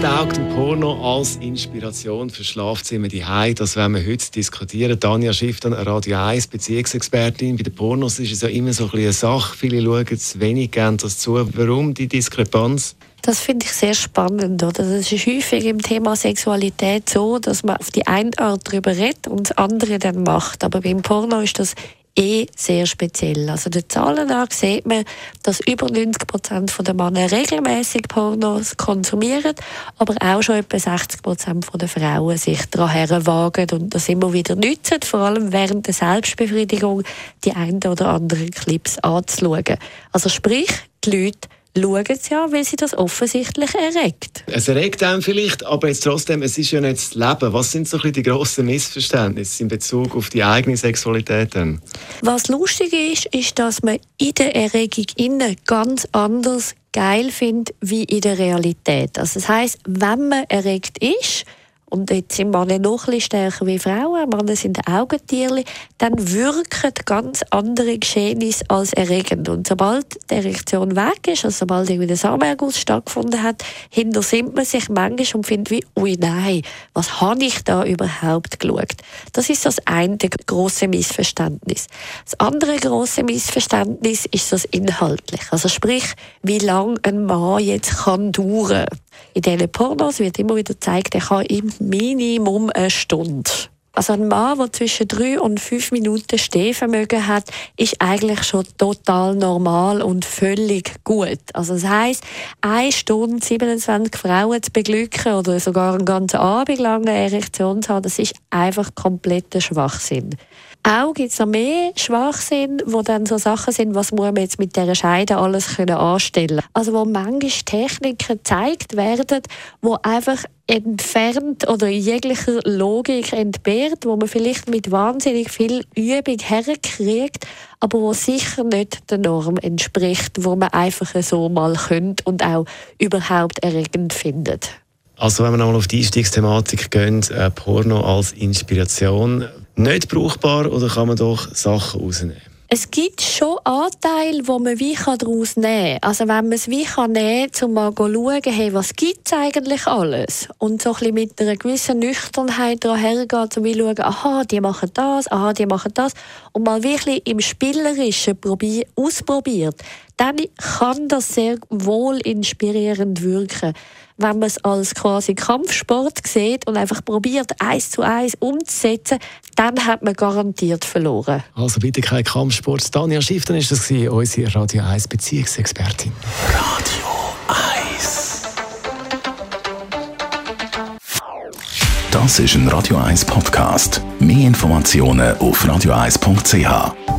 Was taugt ein Porno als Inspiration für Schlafzimmer die Das werden wir heute diskutieren. Danja Schifftan, Radio 1 Beziehungsexpertin. Bei den Pornos ist es ja immer so ein eine Sache. Viele schauen es wenig gerne das zu. Warum die Diskrepanz? Das finde ich sehr spannend. Das ist häufig im Thema Sexualität so, dass man auf die eine Art darüber redet und das andere dann macht. Aber beim Porno ist das eh sehr speziell. Also der Zahlen nach sieht man, dass über 90 Prozent der Männer regelmäßig Pornos konsumieren, aber auch schon etwa 60 Prozent der Frauen sich daran wagen und das immer wieder nützen, vor allem während der Selbstbefriedigung die ein oder anderen Clips anzuschauen. Also sprich, die Leute schauen sie ja, weil sie das offensichtlich erregt. Es erregt einem vielleicht, aber jetzt trotzdem, es ist ja nicht das Leben. Was sind so die grossen Missverständnisse in Bezug auf die eigene Sexualität? Dann? Was lustig ist, ist, dass man in der Erregung innen ganz anders geil findet wie in der Realität. Also das heißt, wenn man erregt ist, und jetzt sind Männer noch ein stärker wie Frauen, Männer sind Augentiere, dann wirken ganz andere Geschehnisse als erregend. Und sobald die Erektion weg ist, also sobald irgendwie der Samenerguss stattgefunden hat, hintersinnt man sich manchmal und findet wie, ui nein, was habe ich da überhaupt geschaut? Das ist das eine große Missverständnis. Das andere große Missverständnis ist das inhaltlich. Also sprich, wie lange ein Mann jetzt kann dauern. In diesen Pornos wird immer wieder gezeigt, er kann im Minimum eine Stunde. Also ein Mann, der zwischen drei und fünf Minuten Stehvermögen hat, ist eigentlich schon total normal und völlig gut. Also das heisst, eine Stunde 27 Frauen zu beglücken oder sogar einen ganzen Abend lang eine Erektion zu haben, das ist einfach kompletter Schwachsinn. Auch gibt es noch mehr Schwachsinn, wo dann so Sachen sind, was muss man jetzt mit dieser Scheide alles können anstellen Also wo manchmal Techniken gezeigt werden, wo einfach entfernt oder jeglicher Logik entbehrt, wo man vielleicht mit wahnsinnig viel Übung herkriegt, aber wo sicher nicht der Norm entspricht, wo man einfach so mal könnte und auch überhaupt erregend findet. Also wenn wir nochmal auf die Einstiegsthematik gehen, äh, Porno als Inspiration, nicht brauchbar oder kann man doch Sachen rausnehmen? Es gibt schon Anteile, wo man wie daraus nehmen kann. Also wenn man es wie kann nehmen kann, um mal zu schauen, hey, was gibt es eigentlich alles? Und so ein bisschen mit einer gewissen Nüchternheit hergehen, um zu schauen, aha, die machen das, aha, die machen das. Und mal wirklich im Spielerischen ausprobiert, dann kann das sehr wohl inspirierend wirken wenn man es als quasi Kampfsport sieht und einfach probiert, eins zu eins umzusetzen, dann hat man garantiert verloren. Also bitte kein Kampfsport. Daniel Schiff, ist das unsere Radio 1 Beziehungsexpertin. Radio 1 Das ist ein Radio 1 Podcast. Mehr Informationen auf radio1.ch.